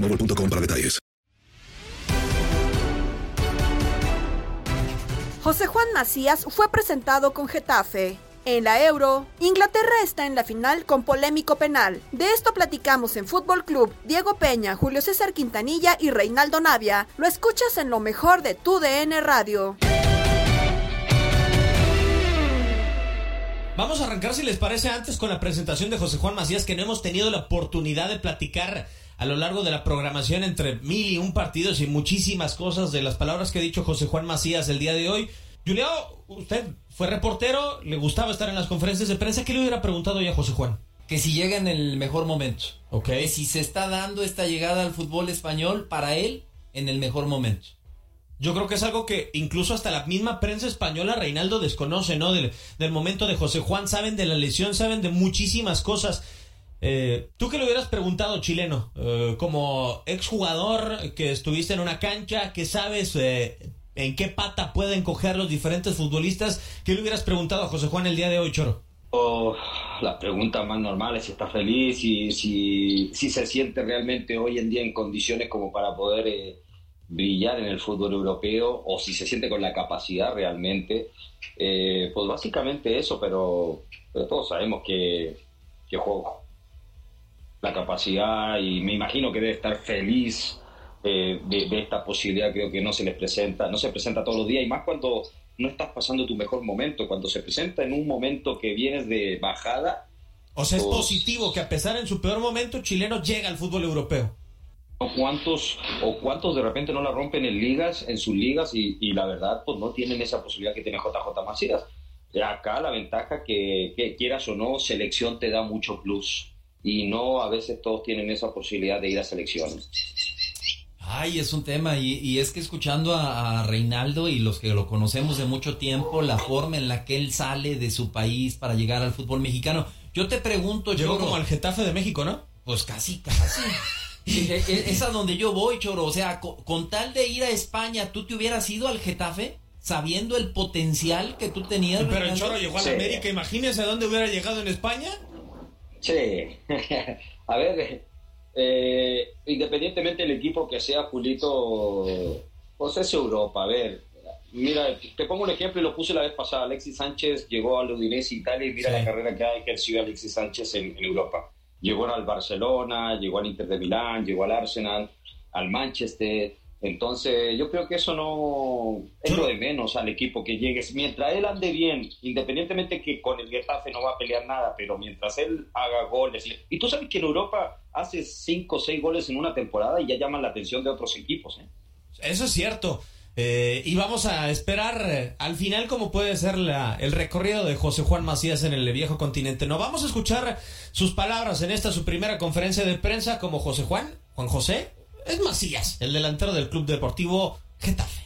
boostmobile.com para detalles. José Juan Macías fue presentado con Getafe. En la Euro, Inglaterra está en la final con polémico penal. De esto platicamos en Fútbol Club. Diego Peña, Julio César Quintanilla y Reinaldo Navia. Lo escuchas en lo mejor de tu DN Radio. Vamos a arrancar, si les parece, antes con la presentación de José Juan Macías, que no hemos tenido la oportunidad de platicar a lo largo de la programación entre mil y un partidos y muchísimas cosas de las palabras que ha dicho José Juan Macías el día de hoy. Julián, usted fue reportero, le gustaba estar en las conferencias de prensa. ¿Qué le hubiera preguntado ya a José Juan? Que si llega en el mejor momento. Ok. Que si se está dando esta llegada al fútbol español para él en el mejor momento. Yo creo que es algo que incluso hasta la misma prensa española, Reinaldo, desconoce, ¿no? Del, del momento de José Juan, saben de la lesión, saben de muchísimas cosas. Eh, ¿Tú qué le hubieras preguntado, chileno? Eh, como exjugador que estuviste en una cancha, que sabes eh, en qué pata pueden coger los diferentes futbolistas, ¿qué le hubieras preguntado a José Juan el día de hoy, Choro? Oh, las preguntas más normales, si está feliz, si, si, se siente realmente hoy en día en condiciones como para poder brillar en el fútbol europeo o si se siente con la capacidad realmente. Pues básicamente eso, pero, pero todos sabemos que, que juego la capacidad y me imagino que debe estar feliz eh, de, de, esta posibilidad, creo que no se les presenta, no se presenta todos los días y más cuando no estás pasando tu mejor momento, cuando se presenta en un momento que vienes de bajada. O sea, es pues, positivo que a pesar en su peor momento, chileno llega al fútbol europeo. O cuántos, o cuántos de repente no la rompen en ligas, en sus ligas, y, y la verdad, pues no tienen esa posibilidad que tiene JJ Macías. Acá la ventaja que, que quieras o no, selección te da mucho plus y no a veces todos tienen esa posibilidad de ir a selecciones. Ay, es un tema y, y es que escuchando a, a, Reinaldo y los que lo conocemos de mucho tiempo, la forma en la que él sale de su país para llegar al fútbol mexicano, yo te pregunto, Llegó Choro, como al Getafe de México, ¿no? Pues casi, casi. es a donde yo voy, Choro. O sea, con, con tal de ir a España, ¿tú te hubieras ido al Getafe? Sabiendo el potencial que tú tenías. Pero el Choro llegó a la sí. América, imagínese a dónde hubiera llegado en España. Sí, a ver, eh, independientemente del equipo que sea, Julito, pues es Europa. A ver, mira, te pongo un ejemplo y lo puse la vez pasada. Alexis Sánchez llegó al Udinese Italia y mira sí. la carrera que ha ejercido Alexis Sánchez en, en, Europa. Llegó al Barcelona, llegó al Inter de Milán, llegó al Arsenal, al Manchester. Entonces, yo creo que eso no es lo de menos al equipo que llegue. Mientras él ande bien, independientemente que con el Getafe no va a pelear nada, pero mientras él haga goles. Y tú sabes que en Europa hace 5 o 6 goles en una temporada y ya llaman la atención de otros equipos. ¿eh? Eso es cierto. Eh, y vamos a esperar eh, al final cómo puede ser la, el recorrido de José Juan Macías en el viejo continente. No vamos a escuchar sus palabras en esta su primera conferencia de prensa como José Juan, Juan José, es Macías, el delantero del Club Deportivo Getafe.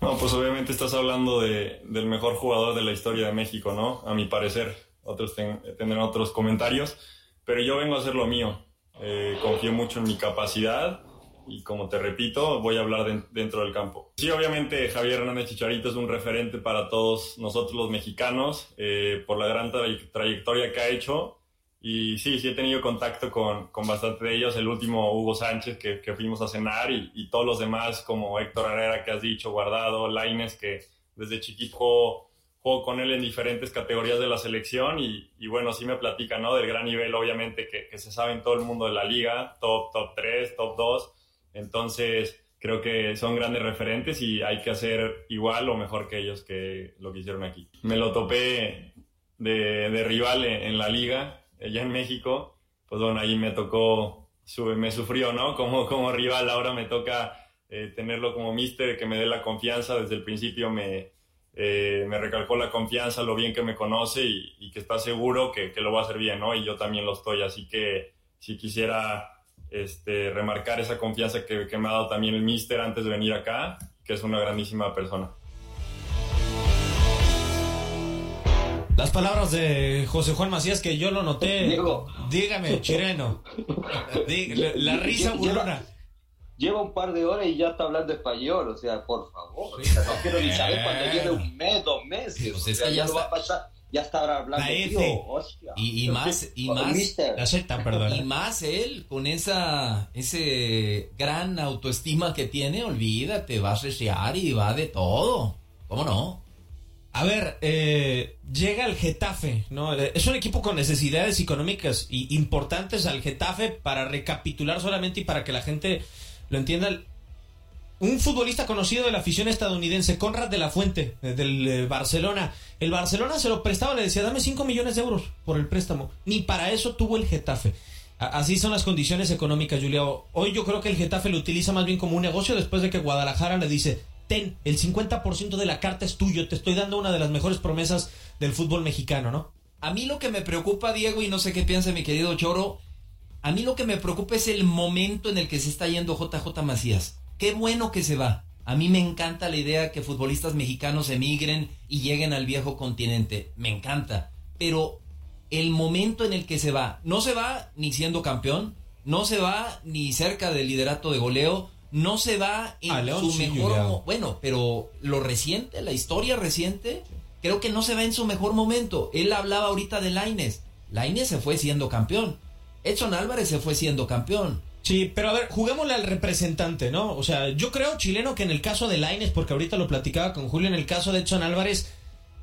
No, pues obviamente estás hablando de, del mejor jugador de la historia de México, ¿no? A mi parecer, otros tendrán otros comentarios, pero yo vengo a hacer lo mío. Eh, confío mucho en mi capacidad y como te repito, voy a hablar dentro del campo. Sí, obviamente Javier Hernández Chicharito es un referente para todos nosotros los mexicanos eh, por la gran trayectoria que ha hecho. Y sí, sí he tenido contacto con, con bastante de ellos. El último, Hugo Sánchez, que, que fuimos a cenar, y, y, todos los demás, como Héctor Herrera, que has dicho, Guardado, Laines, que desde chiquito juego, con él en diferentes categorías de la selección. Y, y, bueno, sí me platica, ¿no? Del gran nivel, obviamente, que, que se sabe en todo el mundo de la liga, top, top 3, top 2 entonces, creo que son grandes referentes y hay que hacer igual o mejor que ellos que lo que hicieron aquí. Me lo topé de, de rival en, la liga, allá en México, pues bueno, ahí me tocó, me sufrió, ¿no? Como, como rival, ahora me toca eh, tenerlo como mister, que me dé la confianza, desde el principio me, eh, me recalcó la confianza, lo bien que me conoce y, y que está seguro que, que, lo va a hacer bien, ¿no? Y yo también lo estoy, así que si quisiera este, remarcar esa confianza que, me ha dado también el Mister antes de venir acá, que es una grandísima persona. Las palabras de José Juan Macías que yo lo noté. Diego. Dígame, chireno. la, risa burlona. Lleva un par de horas y ya está hablando español, o sea, por favor. no quiero ni saber cuando lleve un mes, dos meses. Pues o sea, ya no va a pasar ya está hablando Y, más y más perdón. y más él con esa ese gran autoestima que tiene olvídate va a resear y va de todo cómo no a ver eh, llega el Getafe no es un equipo con necesidades económicas y importantes al Getafe para recapitular solamente y para que la gente lo entienda un futbolista conocido de la afición estadounidense, Conrad de la Fuente, eh, del eh, Barcelona. El Barcelona se lo prestaba, le decía, dame 5 millones de euros por el préstamo. Ni para eso tuvo el Getafe. Así son las condiciones económicas, Julio. Hoy yo creo que el Getafe lo utiliza más bien como un negocio después de que Guadalajara le dice, el 50% de la carta es tuyo, te estoy dando una de las mejores promesas del fútbol mexicano, ¿no? A mí lo que me preocupa, Diego, y no sé qué piensa mi querido Choro, a mí lo que me preocupa es el momento en el que se está yendo JJ Macías Qué bueno que se va. A mí me encanta la idea que futbolistas mexicanos emigren y lleguen al viejo continente. Me encanta. Pero el momento en el que se va, no se va ni siendo campeón, no se va ni cerca del liderato de goleo, no se va en su mejor bueno, pero lo reciente, la historia reciente, creo que no se va en su mejor momento. Él hablaba ahorita de Laines. Laines se fue siendo campeón. Edson Álvarez se fue siendo campeón. Sí, pero a ver, juguémosle al representante, ¿no? O sea, yo creo, chileno, que en el caso de Laines, porque ahorita lo platicaba con Julio, en el caso de Edson Álvarez,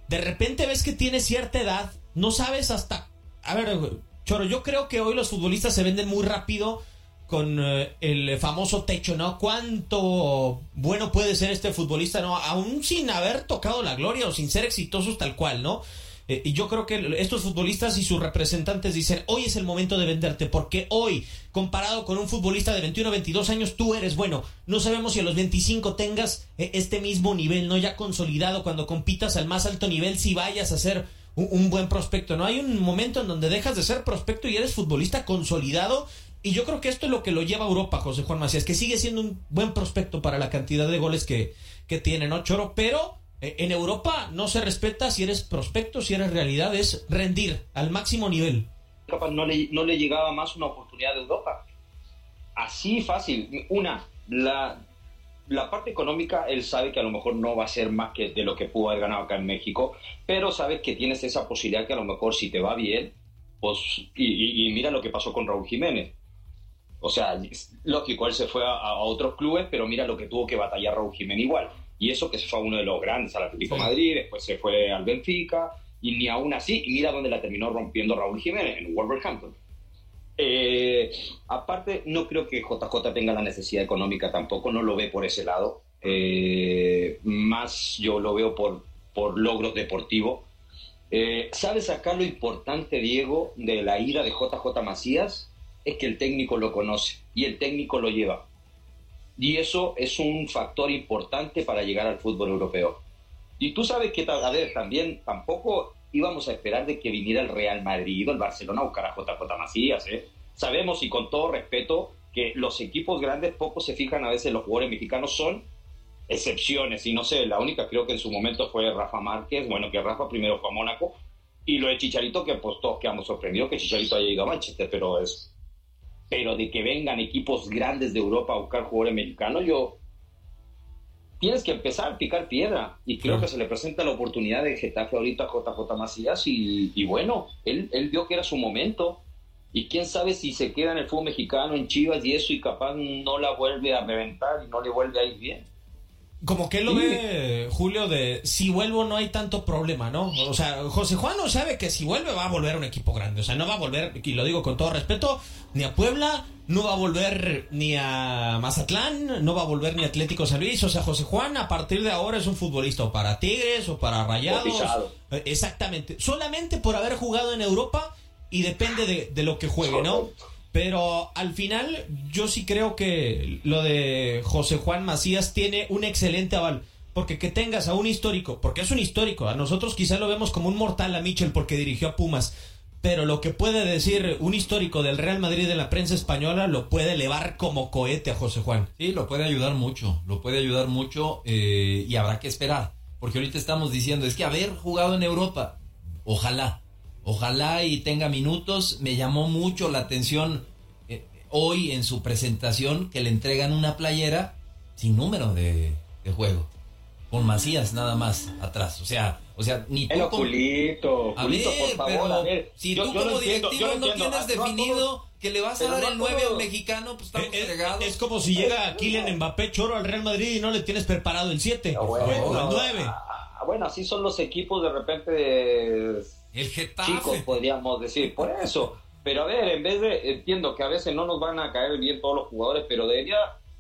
de repente ves que tiene cierta edad, no sabes hasta... A ver, Choro, yo creo que hoy los futbolistas se venden muy rápido con eh, el famoso techo, ¿no? ¿Cuánto bueno puede ser este futbolista, ¿no? Aún sin haber tocado la gloria o sin ser exitosos tal cual, ¿no? Eh, y yo creo que estos futbolistas y sus representantes dicen, hoy es el momento de venderte, porque hoy, comparado con un futbolista de 21 o 22 años, tú eres bueno. No sabemos si a los 25 tengas eh, este mismo nivel, ¿no? Ya consolidado, cuando compitas al más alto nivel, si vayas a ser un, buen prospecto, ¿no? Hay un momento en donde dejas de ser prospecto y eres futbolista consolidado. Y yo creo que esto es lo que lo lleva a Europa, José Juan Macías, que sigue siendo un buen prospecto para la cantidad de goles que, que tiene, ¿no, Choro? Pero eh, en Europa no se respeta si eres prospecto, si eres realidad, es rendir al máximo nivel. No le, no le llegaba más una oportunidad de Europa. Así fácil. Una, la, la parte económica, él sabe que a lo mejor no va a ser más que de lo que pudo haber ganado acá en México, pero sabes que tienes esa posibilidad que a lo mejor si te va bien, pues, y, mira lo que pasó con Raúl Jiménez. O sea, lógico, él se fue a, a, otros clubes, pero mira lo que tuvo que batallar Raúl Jiménez igual. Y eso que se fue a uno de los grandes, al Atlético de Madrid, después se fue al Benfica, y ni aún así, y mira dónde la terminó rompiendo Raúl Jiménez, en Wolverhampton. Eh, aparte, no creo que JJ tenga la necesidad económica tampoco, no lo ve por ese lado. Eh, más yo lo veo por, por logros deportivos. Eh, ¿Sabes acá lo importante, Diego, de la ida de JJ Macías? Es que el técnico lo conoce y el técnico lo lleva. Y eso es un factor importante para llegar al fútbol europeo. Y tú sabes que, a ver, también tampoco íbamos a esperar de que viniera el Real Madrid o el Barcelona a buscar a JJ Macías. ¿eh? Sabemos y con todo respeto que los equipos grandes poco se fijan a veces los jugadores mexicanos son excepciones y no sé, la única creo que en su momento fue Rafa Márquez, bueno que Rafa primero fue a Mónaco y lo de Chicharito que pues todos quedamos sorprendidos que Chicharito haya ido a Manchester, pero es pero de que vengan equipos grandes de Europa a buscar jugadores mexicanos, yo tienes que empezar a picar piedra. Y creo que se le presenta la oportunidad de Getafe ahorita a JJ Macías y, y bueno, él, él, vio que era su momento. Y quién sabe si se queda en el fútbol mexicano, en Chivas y eso, y capaz no la vuelve a reventar y no le vuelve a ir bien. Como que él lo ve, Julio, de si vuelvo no hay tanto problema, ¿no? O sea, José Juan no sabe que si vuelve va a volver a un equipo grande. O sea, no va a volver, y lo digo con todo respeto, ni a Puebla, no va a volver ni a Mazatlán, no va a volver ni a Atlético San Luis. O sea, José Juan a partir de ahora es un futbolista o para Tigres o para Rayados. Exactamente. Solamente por haber jugado en Europa y depende de, de lo que juegue, ¿no? Pero al final yo sí creo que lo de José Juan Macías tiene un excelente aval. Porque que tengas a un histórico, porque es un histórico, a nosotros quizá lo vemos como un mortal a Michel porque dirigió a Pumas, pero lo que puede decir un histórico del Real Madrid en la prensa española lo puede elevar como cohete a José Juan. Sí, lo puede ayudar mucho, lo puede ayudar mucho eh, y habrá que esperar, porque ahorita estamos diciendo, es que haber jugado en Europa, ojalá, Ojalá y tenga minutos. Me llamó mucho la atención eh, hoy en su presentación que le entregan una playera sin número de, juego. Con Macías nada más atrás. O sea, o sea, ni tú. como... Julito, Julito, por favor, a ver. Si tú como directivo no tienes definido que le vas a dar el 9 a un mexicano, pues estamos es, fregados. Es como si llega Kylian Mbappé Choro al Real Madrid y no le tienes preparado el 7 ah, bueno, o el 9. Ah, bueno, así son los equipos de repente de el Getafe. chicos, podríamos decir. Por eso. Pero a ver, en vez de, entiendo que a veces no nos van a caer bien todos los jugadores, pero debería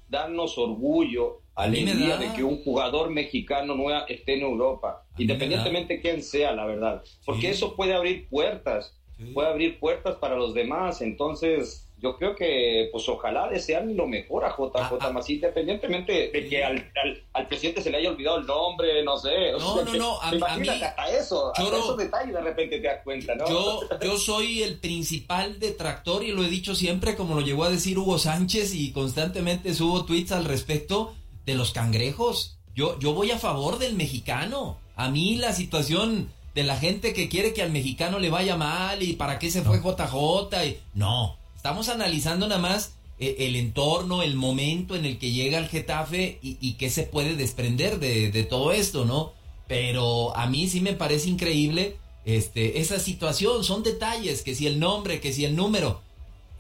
darnos orgullo, alegría de que un jugador mexicano nueva esté en Europa, independientemente de quién sea, la verdad. Porque eso puede abrir puertas, puede abrir puertas para los demás. Entonces, yo creo que, pues ojalá desean lo mejor a JJ ah, ah. independientemente de que al, al, presidente se le haya olvidado el nombre, no sé. No, no, no, a, a mí, hasta eso, hasta esos detalles de repente te das cuenta, ¿no? Yo, yo soy el principal detractor y lo he dicho siempre, como lo llegó a decir Hugo Sánchez y constantemente subo tweets al respecto de los cangrejos. Yo, yo voy a favor del mexicano. A mí la situación de la gente que quiere que al mexicano le vaya mal y para qué se fue JJ y no Estamos analizando nada más eh, el entorno, el momento en el que llega el Getafe y, y qué se puede desprender de, de, todo esto, ¿no? Pero a mí sí me parece increíble este, esa situación. Son detalles, que si el nombre, que si el número.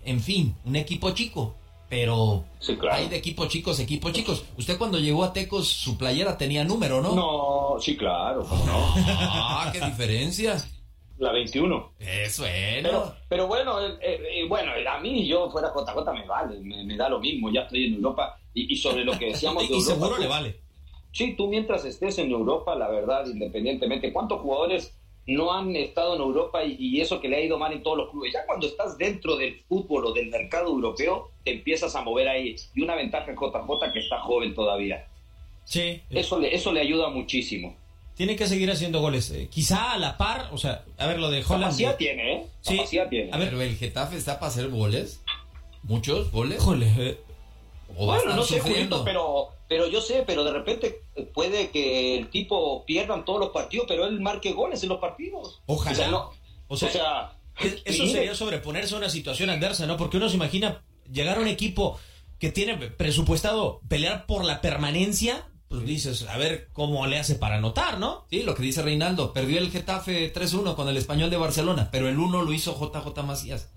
En fin, un equipo chico. Pero hay de equipos chicos, equipos chicos. Usted cuando llegó a Tecos, su playera tenía número, ¿no? No, sí, claro. no? ah, qué diferencia. La 21. Eso es. Pero, pero bueno, eh, eh, bueno, a mí yo fuera JJ me vale, me, da lo mismo, ya estoy en Europa y, sobre lo que decíamos de y Europa. seguro le vale. Sí, tú mientras estés en Europa, la verdad, independientemente, ¿cuántos jugadores no han estado en Europa y, eso que le ha ido mal en todos los clubes? Ya cuando estás dentro del fútbol o del mercado europeo, te empiezas a mover ahí. Y una ventaja en JJ que está joven todavía. Sí. Eso le, eso le ayuda muchísimo tiene que seguir haciendo goles. Eh, quizá a la par, o sea, a ver, lo de Holland. Capacidad tiene, ¿eh? Sí. tiene. A ver, pero el Getafe está para hacer goles. Muchos goles. Eh, o bueno, no sé, Julito, pero, pero yo sé, pero de repente puede que el tipo pierdan todos los partidos, pero él marque goles en los partidos. Ojalá. O sea, no, o sea, eso sería sobreponerse a una situación adversa, ¿no? Porque uno se imagina llegar a un equipo que tiene presupuestado pelear por la permanencia pues dices, a ver cómo le hace para anotar, ¿no? Sí, lo que dice Reinaldo, perdió el Getafe 3-1 con el Español de Barcelona, pero el 1 lo hizo JJ Macías.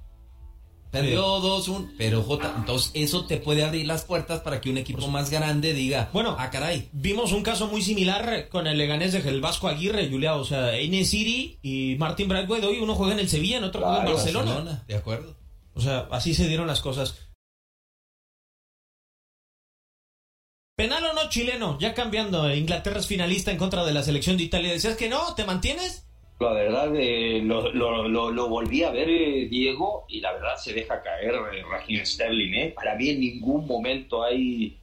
Perdió 2-1, pero J, entonces eso te puede abrir las puertas para que un equipo más grande diga, bueno, ah, caray. Vimos un caso muy similar con el Leganés de el Vasco Aguirre, Julia, o sea, City y Martin Bradway, hoy uno juega en el Sevilla, en otro juega en Barcelona. De acuerdo. O sea, así se dieron las cosas. Penal o no chileno, ya cambiando, Inglaterra es finalista en contra de la selección de Italia. ¿Decías que no? ¿Te mantienes? La verdad, eh, lo, volví a ver, eh, Diego, y la verdad se deja caer eh, Raheem Sterling. ¿eh? Para mí en ningún momento hay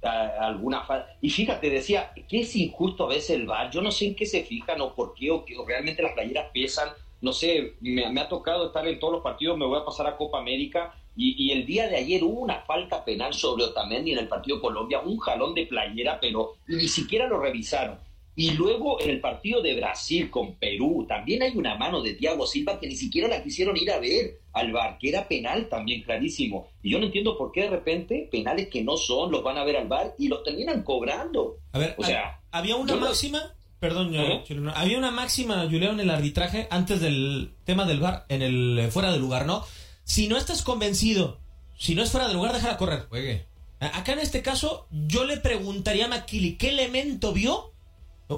alguna falta. Y fíjate, decía que es injusto a veces el VAR. Yo no sé en qué se fijan o por qué, o, que, realmente las playeras pesan. No sé, me, ha tocado estar en todos los partidos, me voy a pasar a Copa América. Y, y, el día de ayer hubo una falta penal sobre Otamendi en el partido Colombia, un jalón de playera, pero ni siquiera lo revisaron. Y luego en el partido de Brasil con Perú también hay una mano de Thiago Silva que ni siquiera la quisieron ir a ver al bar, que era penal también clarísimo. Y yo no entiendo por qué de repente penales que no son los van a ver al bar y los terminan cobrando. A ver, o sea, había una máxima, perdón, había una máxima, Julián, en el arbitraje antes del tema del bar, en el eh, fuera de lugar, ¿no? Si no estás convencido, si no es fuera de lugar, déjala correr. Juegue. Acá en este caso, yo le preguntaría a Makili, ¿qué elemento vio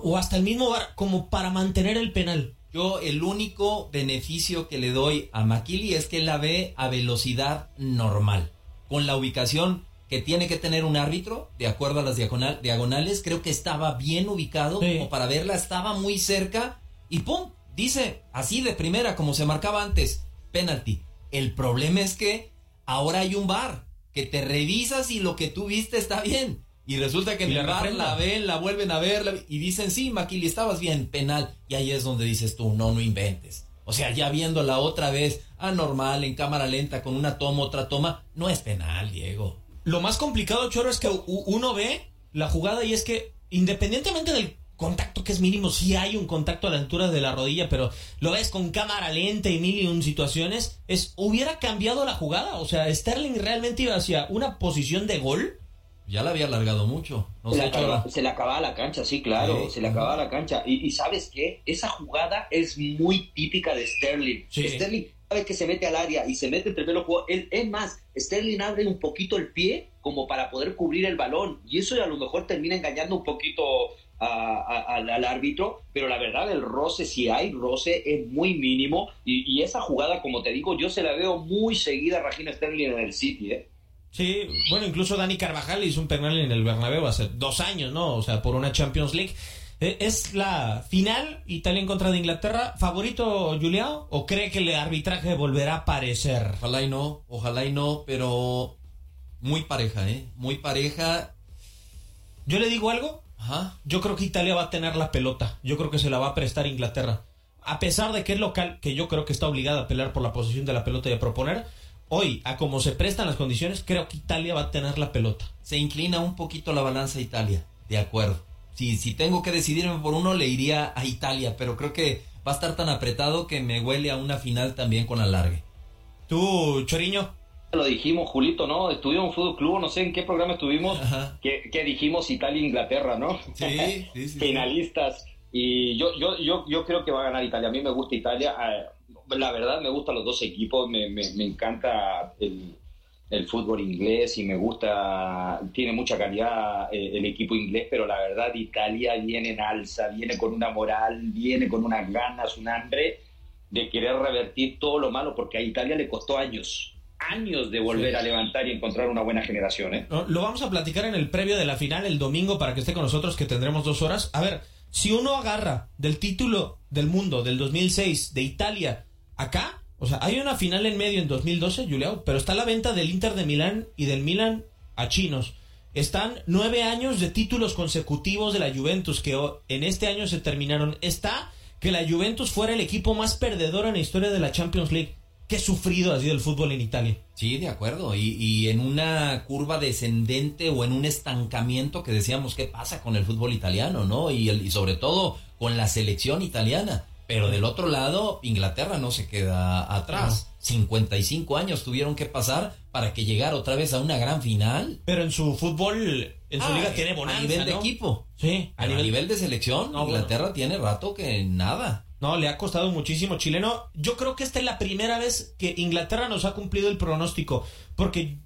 o hasta el mismo bar como para mantener el penal. Yo el único beneficio que le doy a Makili es que la ve a velocidad normal, con la ubicación que tiene que tener un árbitro, de acuerdo a las diagonales, creo que estaba bien ubicado, como para verla, estaba muy cerca, y ¡pum! Dice, así de primera, como se marcaba antes, penalti. El problema es que ahora hay un bar, que te revisas y lo que tú viste está bien. Y resulta que en el bar la ven, la vuelven a ver y dicen, sí, Maquili, estabas bien, penal. Y ahí es donde dices tú, no, no inventes. O sea, ya viéndola otra vez, anormal, en cámara lenta, con una toma, otra toma, no es penal, Diego. Lo más complicado, Choro, es que uno ve la jugada y es que, independientemente del contacto que es mínimo, sí hay un contacto a la altura de la rodilla, pero lo ves con cámara lenta y mil y un situaciones, es, hubiera cambiado la jugada. O sea, Sterling realmente iba hacia una posición de gol ya la había alargado mucho. se, le acababa, la cancha, sí, claro. Se le acababa la cancha. Y, ¿sabes qué? Esa jugada es muy típica de Sterling. Sterling sabe que se mete al área y se mete entre los jugadores. Es más, Sterling abre un poquito el pie como para poder cubrir el balón. Y eso a lo mejor termina engañando un poquito al árbitro, pero la verdad el roce, si hay roce, es muy mínimo y, esa jugada, como te digo, yo se la veo muy seguida a Regina Sterling en el City, ¿eh? Sí, bueno, incluso Dani Carvajal hizo un penal en el Bernabéu hace dos años, ¿no? O sea, por una Champions League. Eh, ¿Es la final Italia en contra de Inglaterra? ¿Favorito Julián? ¿O cree que el arbitraje volverá a aparecer? Ojalá y no, ojalá y no, pero muy pareja, ¿eh? Muy pareja. ¿Yo le digo algo? Ajá. Yo creo que Italia va a tener la pelota. Yo creo que se la va a prestar Inglaterra. A pesar de que es local, que yo creo que está obligada a pelear por la posición de la pelota y a proponer, hoy, a como se prestan las condiciones, creo que Italia va a tener la pelota. Se inclina un poquito la balanza a Italia, de acuerdo. Si, si tengo que decidirme por uno, le iría a Italia, pero creo que va a estar tan apretado que me huele a una final también con alargue. ¿Tú, Choriño? Lo dijimos, Julito, ¿no? Estuvimos en Fútbol Club, no sé en qué programa estuvimos, que, dijimos Italia-Inglaterra, ¿no? Sí, sí, sí. Finalistas. Y yo, yo, yo, yo creo que va a ganar Italia. A mí me gusta Italia. Eh, la verdad me gustan los dos equipos, me, me, encanta el, el, fútbol inglés y me gusta, tiene mucha calidad eh, el equipo inglés, pero la verdad Italia viene en alza, viene con una moral, viene con unas ganas, un hambre de querer revertir todo lo malo, porque a Italia le costó años, años de volver a levantar y encontrar una buena generación. ¿eh? Lo vamos a platicar en el previo de la final el domingo para que esté con nosotros, que tendremos dos horas. A ver, si uno agarra del título del mundo del 2006 de Italia acá, o sea, hay una final en medio en 2012, Juliao, pero está la venta del Inter de Milán y del Milan a chinos. Están nueve años de títulos consecutivos de la Juventus que en este año se terminaron. Está que la Juventus fuera el equipo más perdedor en la historia de la Champions League. Qué sufrido ha sido el fútbol en Italia. Sí, de acuerdo. Y, y, en una curva descendente o en un estancamiento que decíamos qué pasa con el fútbol italiano, ¿no? Y, el, y sobre todo con la selección italiana. Pero del otro lado, Inglaterra no se queda atrás. 55 años tuvieron que pasar para que llegara otra vez a una gran final. Pero en su fútbol, en su ah, liga tiene bonanza, A nivel de equipo. Sí. A, nivel... de selección, Inglaterra tiene rato que nada. No, le ha costado muchísimo chileno. Yo creo que esta es la primera vez que Inglaterra nos ha cumplido el pronóstico. Porque,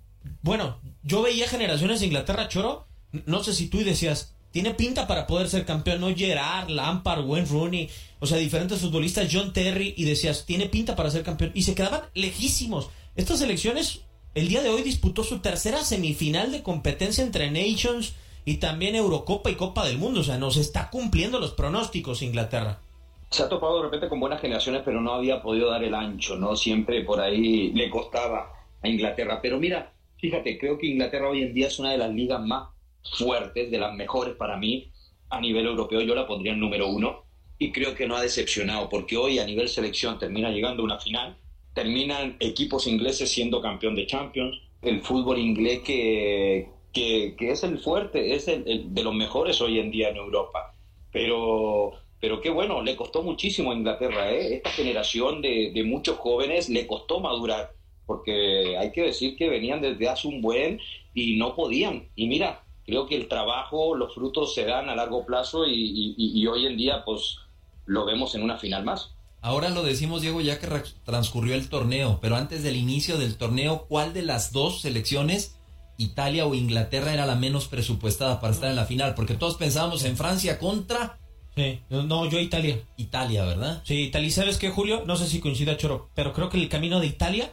bueno, yo veía generaciones de Inglaterra, Choro. No sé si tú decías, tiene pinta para poder ser campeón, no Gerard, Lampard, Wayne Rooney, o sea, diferentes futbolistas, John Terry, y decías, tiene pinta para ser campeón, y se quedaban lejísimos. Estas selecciones, el día de hoy disputó su tercera semifinal de competencia entre Nations y también Eurocopa y Copa del Mundo. O sea, nos está cumpliendo los pronósticos Inglaterra. Se ha topado de repente con buenas generaciones, pero no había podido dar el ancho, ¿no? Siempre por ahí le costaba a Inglaterra. Pero mira, fíjate, creo que Inglaterra hoy en día es una de las ligas más fuertes, de las mejores para mí a nivel europeo. Yo la pondría en número uno y creo que no ha decepcionado, porque hoy a nivel selección termina llegando una final, terminan equipos ingleses siendo campeón de Champions, el fútbol inglés que, que, es el fuerte, es el, de los mejores hoy en día en Europa. Pero, pero qué bueno, le costó muchísimo a Inglaterra, ¿eh? esta generación de, muchos jóvenes le costó madurar, porque hay que decir que venían desde hace un buen y no podían. Y mira, creo que el trabajo, los frutos se dan a largo plazo y, y hoy en día pues lo vemos en una final más. Ahora lo decimos, Diego, ya que transcurrió el torneo, pero antes del inicio del torneo, ¿cuál de las dos selecciones Italia o Inglaterra era la menos presupuestada para estar en la final, porque todos pensábamos en Francia contra... Sí, no, yo Italia. Italia, ¿verdad? Sí, Italia. ¿Sabes qué, Julio? No sé si coincida, Choro, pero creo que el camino de Italia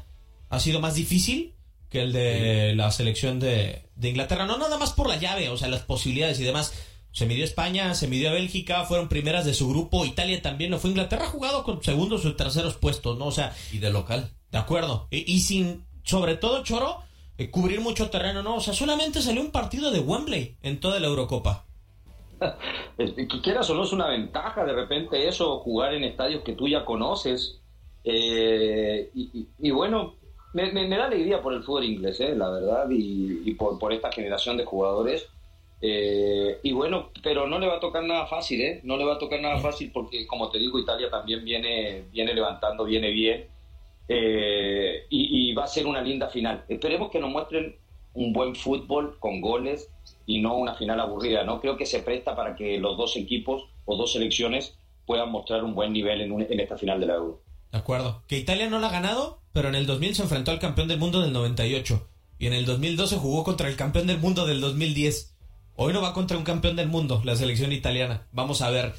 ha sido más difícil que el de la selección de, de Inglaterra. No nada más por la llave, o sea, las posibilidades y demás. Se midió España, se midió Bélgica, fueron primeras de su grupo. Italia también no fue. Inglaterra ha jugado con segundos o terceros puestos, ¿no? O sea. Y de local. De acuerdo. y sin, sobre todo, Choro, eh, cubrir mucho terreno, no, o sea, solamente salió un partido de Wembley en toda la Eurocopa. que quieras o no es una ventaja de repente eso, jugar en estadios que tú ya conoces. Eh, y, bueno, me, da alegría por el fútbol inglés, eh, la verdad, y, por, esta generación de jugadores. y bueno, pero no le va a tocar nada fácil, ¿eh? No le va a tocar nada fácil porque, como te digo, Italia también viene, viene levantando, viene bien. Eh, y, va a ser una linda final. Esperemos que nos muestren un buen fútbol con goles y no una final aburrida. No creo que se presta para que los dos equipos o dos selecciones puedan mostrar un buen nivel en, esta final de la Euro. De acuerdo. Que Italia no la ha ganado, pero en el 2000 se enfrentó al campeón del mundo del 98 y en el 2012 jugó contra el campeón del mundo del 2010. Hoy no va contra un campeón del mundo, la selección italiana. Vamos a ver.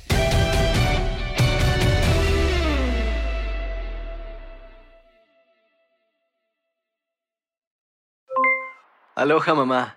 Aloha mamá,